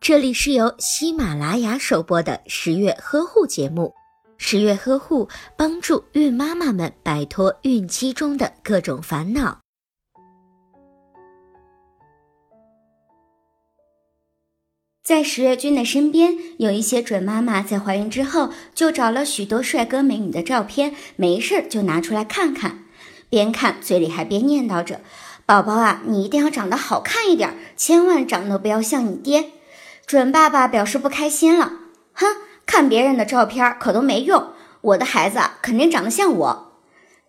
这里是由喜马拉雅首播的十月呵护节目。十月呵护帮助孕妈妈们摆脱孕期中的各种烦恼。在十月君的身边，有一些准妈妈在怀孕之后就找了许多帅哥美女的照片，没事就拿出来看看，边看嘴里还边念叨着：“宝宝啊，你一定要长得好看一点，千万长得不要像你爹。”准爸爸表示不开心了，哼，看别人的照片可都没用，我的孩子肯定长得像我。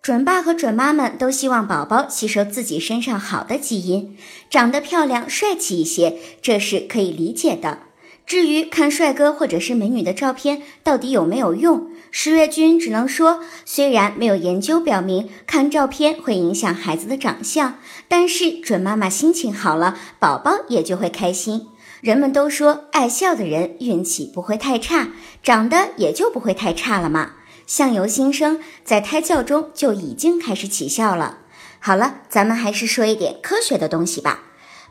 准爸和准妈们都希望宝宝吸收自己身上好的基因，长得漂亮帅气一些，这是可以理解的。至于看帅哥或者是美女的照片到底有没有用，十月君只能说，虽然没有研究表明看照片会影响孩子的长相，但是准妈妈心情好了，宝宝也就会开心。人们都说，爱笑的人运气不会太差，长得也就不会太差了嘛。相由心生，在胎教中就已经开始起效了。好了，咱们还是说一点科学的东西吧。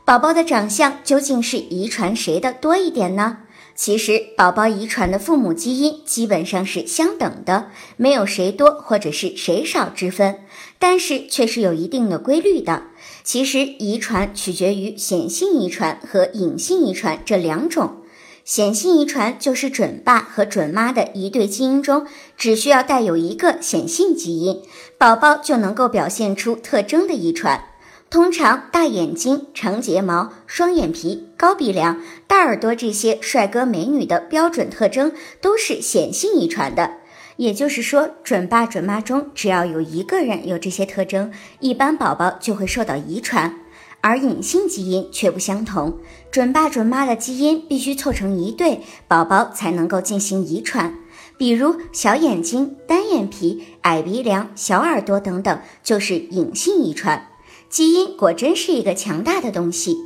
宝宝的长相究竟是遗传谁的多一点呢？其实，宝宝遗传的父母基因基本上是相等的，没有谁多或者是谁少之分，但是却是有一定的规律的。其实，遗传取决于显性遗传和隐性遗传这两种。显性遗传就是准爸和准妈的一对基因中，只需要带有一个显性基因，宝宝就能够表现出特征的遗传。通常，大眼睛、长睫毛、双眼皮、高鼻梁、大耳朵这些帅哥美女的标准特征都是显性遗传的。也就是说，准爸准妈中只要有一个人有这些特征，一般宝宝就会受到遗传。而隐性基因却不相同，准爸准妈的基因必须凑成一对，宝宝才能够进行遗传。比如小眼睛、单眼皮、矮鼻梁、小耳朵等等，就是隐性遗传。基因果真是一个强大的东西，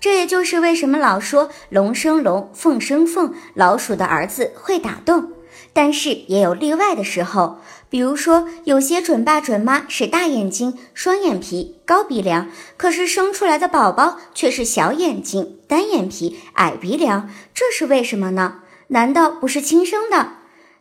这也就是为什么老说龙生龙，凤生凤，老鼠的儿子会打洞。但是也有例外的时候，比如说有些准爸准妈是大眼睛、双眼皮、高鼻梁，可是生出来的宝宝却是小眼睛、单眼皮、矮鼻梁，这是为什么呢？难道不是亲生的？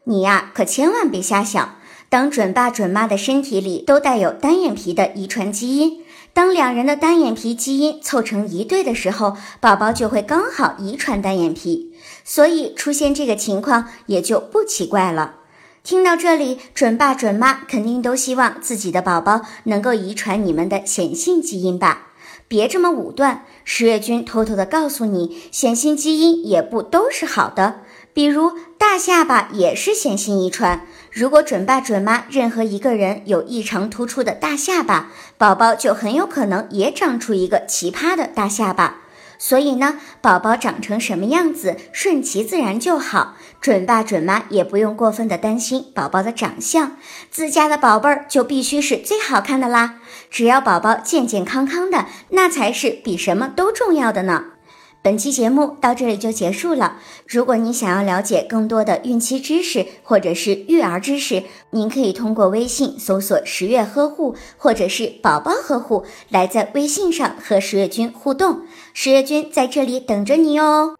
你呀，可千万别瞎想。当准爸准妈的身体里都带有单眼皮的遗传基因，当两人的单眼皮基因凑成一对的时候，宝宝就会刚好遗传单眼皮。所以出现这个情况也就不奇怪了。听到这里，准爸准妈肯定都希望自己的宝宝能够遗传你们的显性基因吧？别这么武断，十月君偷偷的告诉你，显性基因也不都是好的。比如大下巴也是显性遗传，如果准爸准妈任何一个人有异常突出的大下巴，宝宝就很有可能也长出一个奇葩的大下巴。所以呢，宝宝长成什么样子，顺其自然就好。准爸准妈也不用过分的担心宝宝的长相，自家的宝贝儿就必须是最好看的啦。只要宝宝健健康康的，那才是比什么都重要的呢。本期节目到这里就结束了。如果你想要了解更多的孕期知识或者是育儿知识，您可以通过微信搜索“十月呵护”或者是“宝宝呵护”来在微信上和十月君互动。十月君在这里等着你哦。